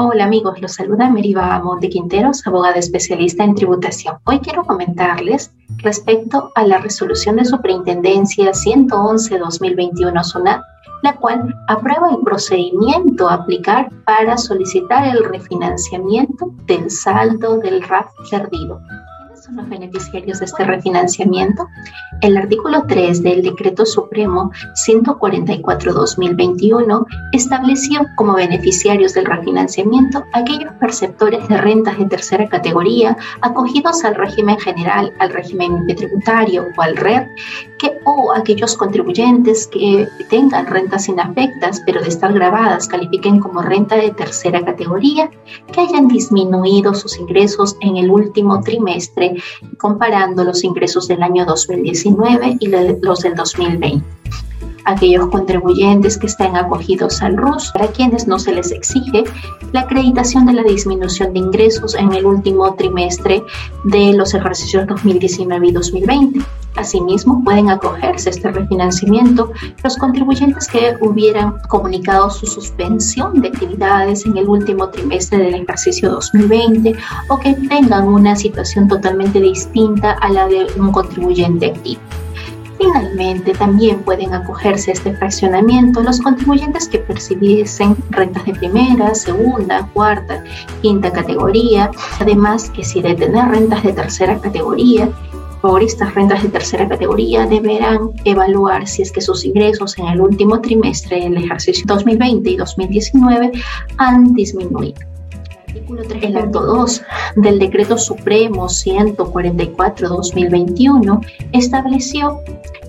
Hola amigos, los saluda Meriva Monte Quinteros, abogada especialista en tributación. Hoy quiero comentarles respecto a la resolución de Superintendencia 111-2021 SUNAT, la cual aprueba el procedimiento a aplicar para solicitar el refinanciamiento del saldo del RAF perdido son los beneficiarios de este refinanciamiento? El artículo 3 del Decreto Supremo 144-2021 estableció como beneficiarios del refinanciamiento aquellos perceptores de rentas de tercera categoría acogidos al régimen general, al régimen tributario o al RER, que, o aquellos contribuyentes que tengan rentas inafectas pero de estar grabadas califiquen como renta de tercera categoría, que hayan disminuido sus ingresos en el último trimestre comparando los ingresos del año 2019 y los del 2020 aquellos contribuyentes que estén acogidos al RUS, para quienes no se les exige la acreditación de la disminución de ingresos en el último trimestre de los ejercicios 2019 y 2020. Asimismo, pueden acogerse a este refinanciamiento los contribuyentes que hubieran comunicado su suspensión de actividades en el último trimestre del ejercicio 2020 o que tengan una situación totalmente distinta a la de un contribuyente activo. Finalmente, también pueden acogerse a este fraccionamiento los contribuyentes que percibiesen rentas de primera, segunda, cuarta, quinta categoría, además que si de tener rentas de tercera categoría, por estas rentas de tercera categoría deberán evaluar si es que sus ingresos en el último trimestre del ejercicio 2020 y 2019 han disminuido. El acto 2 del Decreto Supremo 144-2021 estableció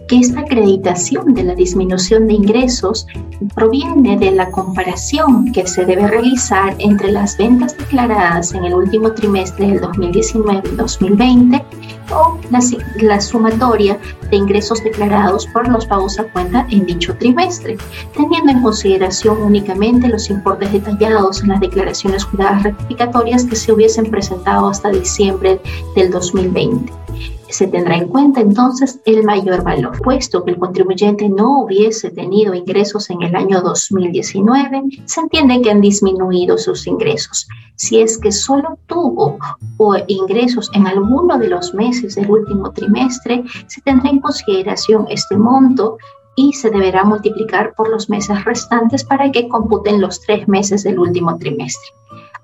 que esta acreditación de la disminución de ingresos proviene de la comparación que se debe realizar entre las ventas declaradas en el último trimestre del 2019 y 2020 o la, sumatoria de ingresos declarados por los pagos a cuenta en dicho trimestre, teniendo en consideración únicamente los importes detallados en las declaraciones juradas rectificatorias que se hubiesen presentado hasta diciembre del 2020 se tendrá en cuenta entonces el mayor valor. Puesto que el contribuyente no hubiese tenido ingresos en el año 2019, se entiende que han disminuido sus ingresos. Si es que solo tuvo ingresos en alguno de los meses del último trimestre, se tendrá en consideración este monto y se deberá multiplicar por los meses restantes para que computen los tres meses del último trimestre.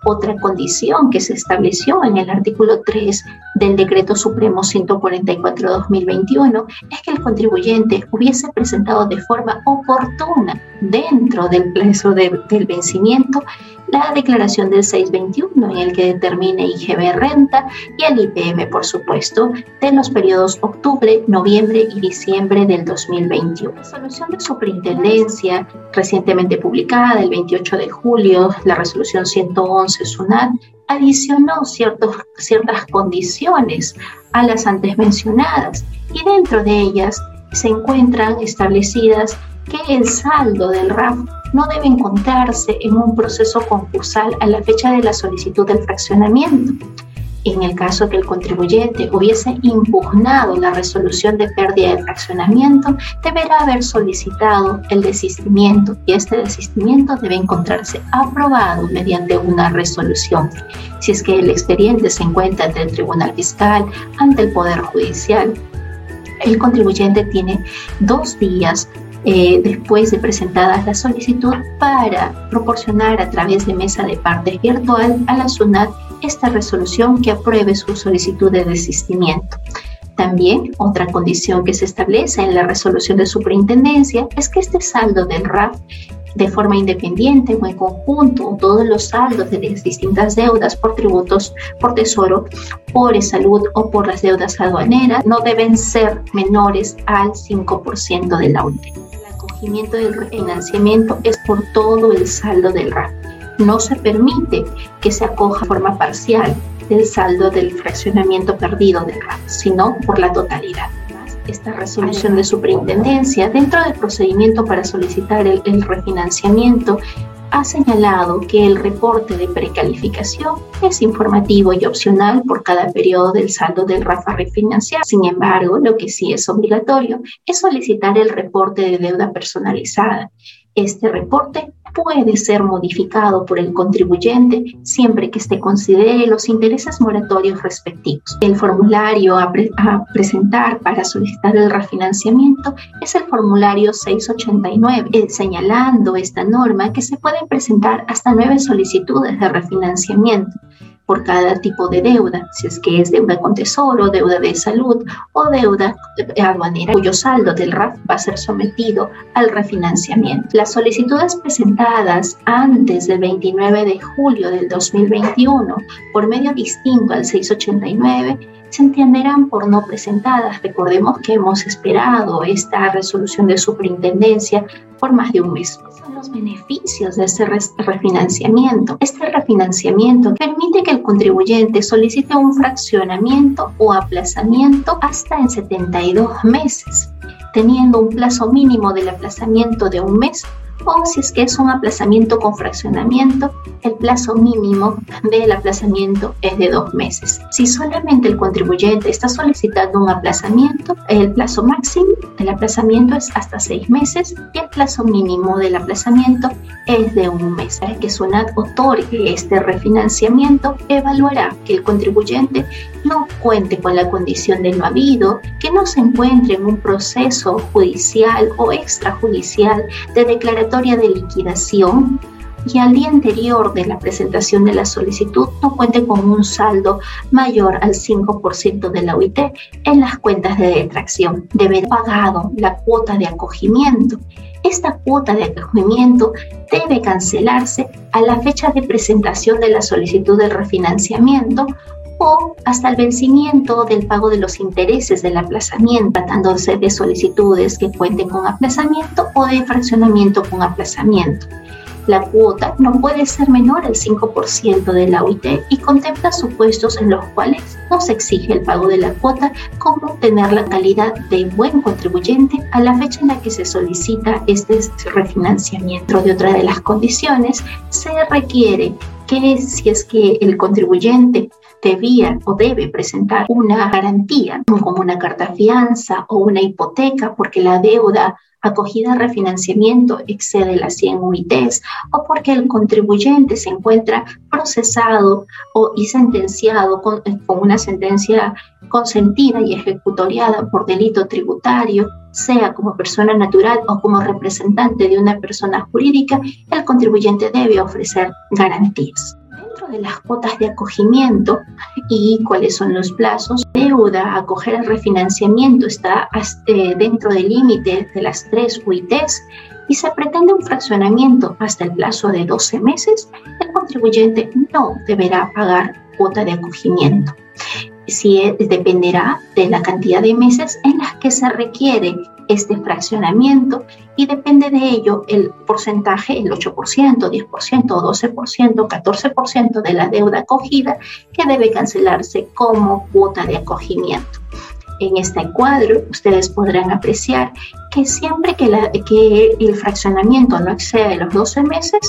Otra condición que se estableció en el artículo 3 del Decreto Supremo 144-2021 es que el contribuyente hubiese presentado de forma oportuna dentro del plazo del vencimiento la declaración del 621 en el que determine IGB renta y el IPM, por supuesto, de los periodos octubre, noviembre y diciembre del 2021. La resolución de superintendencia recientemente publicada el 28 de julio, la resolución 111 SUNAT, adicionó ciertas condiciones a las antes mencionadas y dentro de ellas se encuentran establecidas que el saldo del RAF no debe encontrarse en un proceso concursal a la fecha de la solicitud del fraccionamiento. En el caso que el contribuyente hubiese impugnado la resolución de pérdida de fraccionamiento, deberá haber solicitado el desistimiento y este desistimiento debe encontrarse aprobado mediante una resolución. Si es que el expediente se encuentra ante el Tribunal Fiscal, ante el Poder Judicial, el contribuyente tiene dos días eh, después de presentadas la solicitud para proporcionar a través de mesa de partes virtual a la SUNAT esta resolución que apruebe su solicitud de desistimiento. También otra condición que se establece en la resolución de superintendencia es que este saldo del RAF de forma independiente o en conjunto todos los saldos de las distintas deudas por tributos, por tesoro, por salud o por las deudas aduaneras no deben ser menores al 5% de la UTE acogimiento del refinanciamiento es por todo el saldo del RAF. No se permite que se acoja de forma parcial del saldo del fraccionamiento perdido del RAF, sino por la totalidad. Esta resolución de superintendencia, dentro del procedimiento para solicitar el, el refinanciamiento, ha señalado que el reporte de precalificación es informativo y opcional por cada periodo del saldo del RAFA refinanciado. Sin embargo, lo que sí es obligatorio es solicitar el reporte de deuda personalizada. Este reporte puede ser modificado por el contribuyente siempre que éste considere los intereses moratorios respectivos. El formulario a, presentar para solicitar el refinanciamiento es el formulario 689, eh, señalando esta norma que se pueden presentar hasta nueve solicitudes de refinanciamiento por cada tipo de deuda, si es que es deuda con tesoro, deuda de salud o deuda aduanera, cuyo saldo del RAF va a ser sometido al refinanciamiento. Las solicitudes presentadas antes del 29 de julio del 2021 por medio distinto al 689 se entenderán por no presentadas. Recordemos que hemos esperado esta resolución de superintendencia por más de un mes los beneficios de este refinanciamiento. Este refinanciamiento permite que el contribuyente solicite un fraccionamiento o aplazamiento hasta en 72 meses, teniendo un plazo mínimo del aplazamiento de un mes o si es que es un aplazamiento con fraccionamiento, el plazo mínimo del aplazamiento es de dos meses. Si solamente el contribuyente está solicitando un aplazamiento, el plazo máximo del aplazamiento es hasta seis meses y el plazo mínimo del aplazamiento es de un mes. Para que SUNAT otorgue este refinanciamiento, evaluará que el contribuyente no cuente con la condición de no habido, que no se encuentre en un proceso judicial o extrajudicial de de liquidación y al día anterior de la presentación de la solicitud no cuente con un saldo mayor al 5% de la UIT en las cuentas de detracción. Debe haber pagado la cuota de acogimiento. Esta cuota de acogimiento debe cancelarse a la fecha de presentación de la solicitud de refinanciamiento o hasta el vencimiento del pago de los intereses del aplazamiento, tratándose de solicitudes que cuenten con aplazamiento o de fraccionamiento con aplazamiento. La cuota no puede ser menor al 5% de la UIT y contempla supuestos en los cuales no se exige el pago de la cuota como tener la calidad de buen contribuyente a la fecha en la que se solicita este refinanciamiento. De otra de las condiciones, se requiere que si es que el contribuyente debía o debe presentar una garantía, como una carta fianza o una hipoteca, porque la deuda acogida a refinanciamiento excede las 100 UITs o porque el contribuyente se encuentra procesado o, y sentenciado con, con una sentencia consentida y ejecutoriada por delito tributario, sea como persona natural o como representante de una persona jurídica, el contribuyente debe ofrecer garantías de las cuotas de acogimiento y cuáles son los plazos. Deuda, acoger el refinanciamiento está eh, dentro del límite de las tres UITs y se pretende un fraccionamiento hasta el plazo de 12 meses, el contribuyente no deberá pagar cuota de acogimiento. Si dependerá de la cantidad de meses en las que se requiere este fraccionamiento y depende de ello el porcentaje, el 8%, 10%, 12%, 14% de la deuda acogida que debe cancelarse como cuota de acogimiento. En este cuadro ustedes podrán apreciar que siempre que, la, que el fraccionamiento no excede los 12 meses,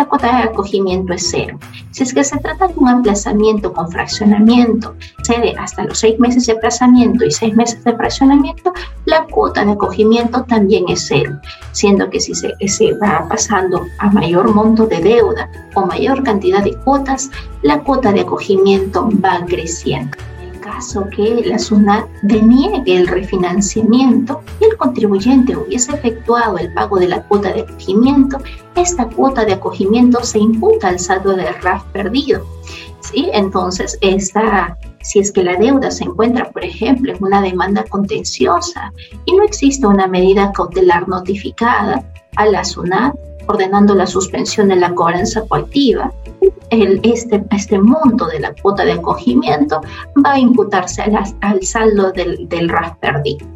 la cuota de acogimiento es cero. Si es que se trata de un aplazamiento con fraccionamiento, cede hasta los seis meses de aplazamiento y seis meses de fraccionamiento, la cuota de acogimiento también es cero, siendo que si se, se va pasando a mayor monto de deuda o mayor cantidad de cuotas, la cuota de acogimiento va creciendo caso que la SUNAT deniegue el refinanciamiento y el contribuyente hubiese efectuado el pago de la cuota de acogimiento, esta cuota de acogimiento se imputa al saldo de RAF perdido. ¿sí? Entonces, esta, si es que la deuda se encuentra, por ejemplo, en una demanda contenciosa y no existe una medida cautelar notificada a la SUNAT ordenando la suspensión de la cobranza coactiva, el, este, este monto de la cuota de acogimiento va a imputarse al saldo del, del RAS perdido.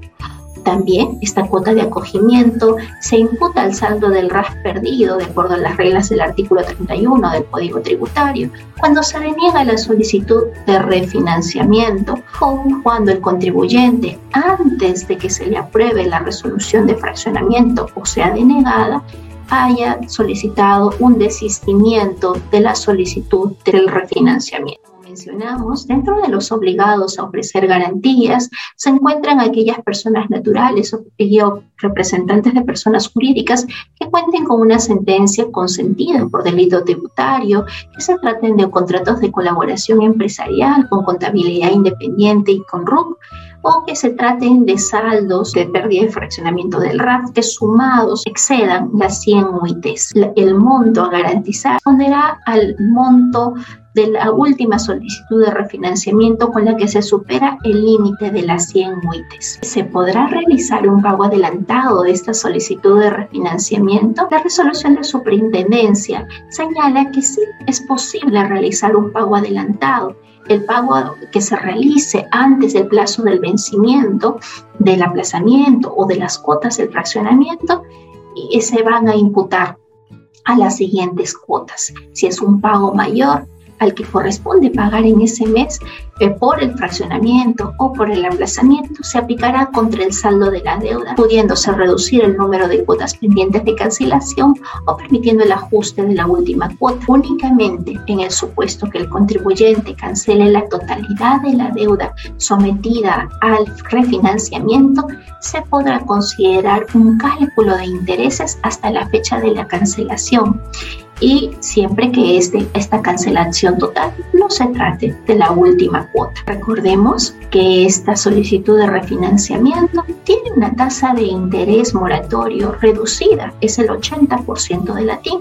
También esta cuota de acogimiento se imputa al saldo del RAS perdido de acuerdo a las reglas del artículo 31 del Código Tributario cuando se deniega la solicitud de refinanciamiento o cuando el contribuyente antes de que se le apruebe la resolución de fraccionamiento o sea denegada haya solicitado un desistimiento de la solicitud del refinanciamiento. Mencionamos, dentro de los obligados a ofrecer garantías se encuentran aquellas personas naturales o representantes de personas jurídicas que cuenten con una sentencia consentida por delito tributario, que se traten de contratos de colaboración empresarial con contabilidad independiente y con RUC, o que se traten de saldos de pérdida y fraccionamiento del RAF que sumados excedan las 100 UITs. El monto a garantizar responderá al monto de la última solicitud de refinanciamiento con la que se supera el límite de las 100 UITs. ¿Se podrá realizar un pago adelantado de esta solicitud de refinanciamiento? La resolución de superintendencia señala que sí es posible realizar un pago adelantado el pago que se realice antes del plazo del vencimiento, del aplazamiento o de las cuotas del fraccionamiento, y se van a imputar a las siguientes cuotas. Si es un pago mayor, al que corresponde pagar en ese mes eh, por el fraccionamiento o por el aplazamiento se aplicará contra el saldo de la deuda, pudiéndose reducir el número de cuotas pendientes de cancelación o permitiendo el ajuste de la última cuota. Únicamente en el supuesto que el contribuyente cancele la totalidad de la deuda sometida al refinanciamiento, se podrá considerar un cálculo de intereses hasta la fecha de la cancelación y siempre que este, esta cancelación total no se trate de la última cuota. Recordemos que esta solicitud de refinanciamiento tiene una tasa de interés moratorio reducida, es el 80% de la TIM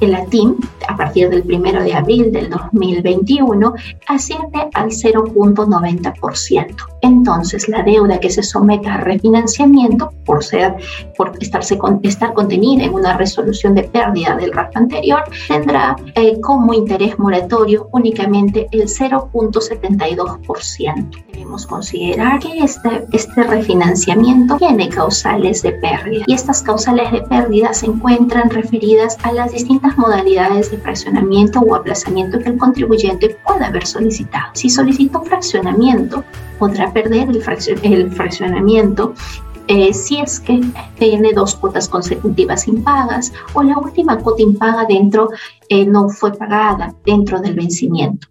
el latín, a partir del 1 de abril del 2021, asciende al 0.90%. Entonces, la deuda que se someta a refinanciamiento, por, ser, por estarse estar contenida en una resolución de pérdida del RAF anterior, tendrá eh, como interés moratorio únicamente el 0.72%. Debemos considerar que este, este refinanciamiento tiene causales de pérdida y estas causales de pérdida se encuentran referidas a las distintas modalidades de fraccionamiento o aplazamiento que el contribuyente pueda haber solicitado. Si solicitó fraccionamiento, podrá perder el, fraccionamiento eh, si es que tiene dos cuotas consecutivas impagas o la última cuota impaga dentro eh, no fue pagada dentro del vencimiento.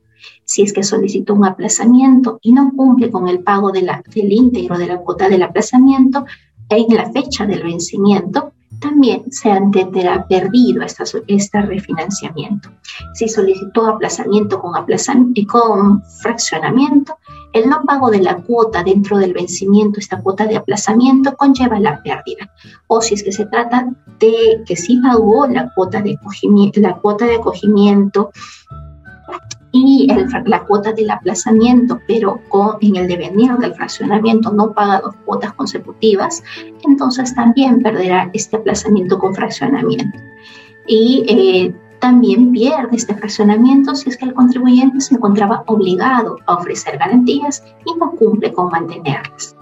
Si es que solicitó un aplazamiento y no cumple con el pago de la, del íntegro de la cuota del aplazamiento en la fecha del vencimiento, también se entenderá perdido este refinanciamiento. Si solicitó aplazamiento con, aplazamiento con fraccionamiento, el no pago de la cuota dentro del vencimiento, esta cuota de aplazamiento, conlleva la pérdida. O si es que se trata de que sí pagó la cuota de acogimiento, la cuota de acogimiento y la cuota del aplazamiento, pero con, en el devenir del fraccionamiento no paga dos cuotas consecutivas, entonces también perderá este aplazamiento con fraccionamiento. Y eh, también pierde este fraccionamiento si es que el contribuyente se encontraba obligado a ofrecer garantías y no cumple con mantenerlas.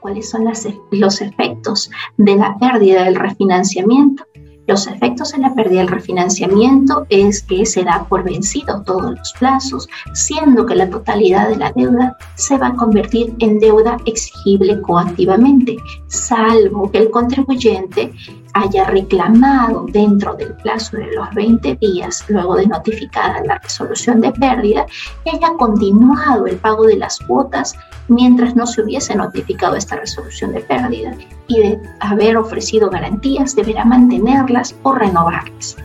¿Cuáles son los efectos de la pérdida del refinanciamiento? Los efectos de la pérdida del refinanciamiento es que se da por vencido todos los plazos, siendo que la totalidad de la deuda se va a convertir en deuda exigible coactivamente, salvo que el contribuyente haya reclamado dentro del plazo de los 20 días luego de notificada la resolución de pérdida y haya continuado el pago de las cuotas mientras no se hubiese notificado esta resolución de pérdida y de haber ofrecido garantías deberá mantenerlas o renovarlas.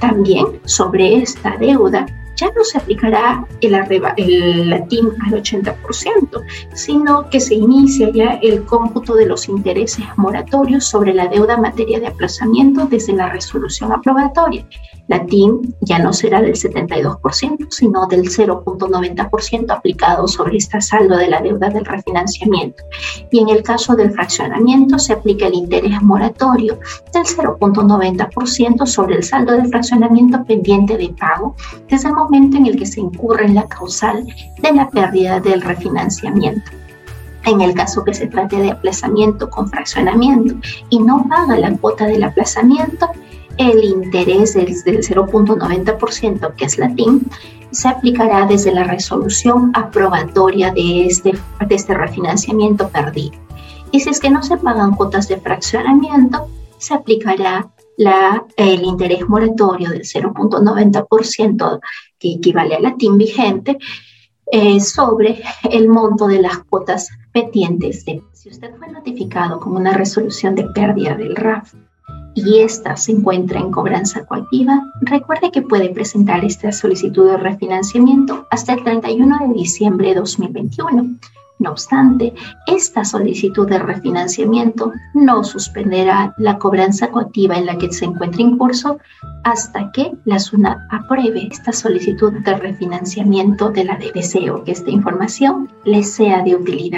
También sobre esta deuda ya no se aplicará el, el latín al 80%, sino que se inicia ya el cómputo de los intereses moratorios sobre la deuda en materia de aplazamiento desde la resolución aprobatoria la TIM ya no será del 72%, sino del 0.90% aplicado sobre este saldo de la deuda del refinanciamiento. Y en el caso del fraccionamiento se aplica el interés moratorio del 0.90% sobre el saldo del fraccionamiento pendiente de pago desde el momento en el que se incurre en la causal de la pérdida del refinanciamiento. En el caso que se trate de aplazamiento con fraccionamiento y no paga la cuota del aplazamiento, el interés del, 0.90%, que es la TIM, se aplicará desde la resolución aprobatoria de este, de este refinanciamiento perdido. Y si es que no se pagan cuotas de fraccionamiento, se aplicará la, el interés moratorio del 0.90% que equivale a la TIM vigente eh, sobre el monto de las cuotas pendientes. De, si usted fue notificado con una resolución de pérdida del RAF y esta se encuentra en cobranza coactiva, recuerde que puede presentar esta solicitud de refinanciamiento hasta el 31 de diciembre de 2021 no obstante, esta solicitud de refinanciamiento no suspenderá la cobranza coactiva en la que se encuentra en curso hasta que la SUNAT apruebe esta solicitud de refinanciamiento de la de Deseo que esta información les sea de utilidad.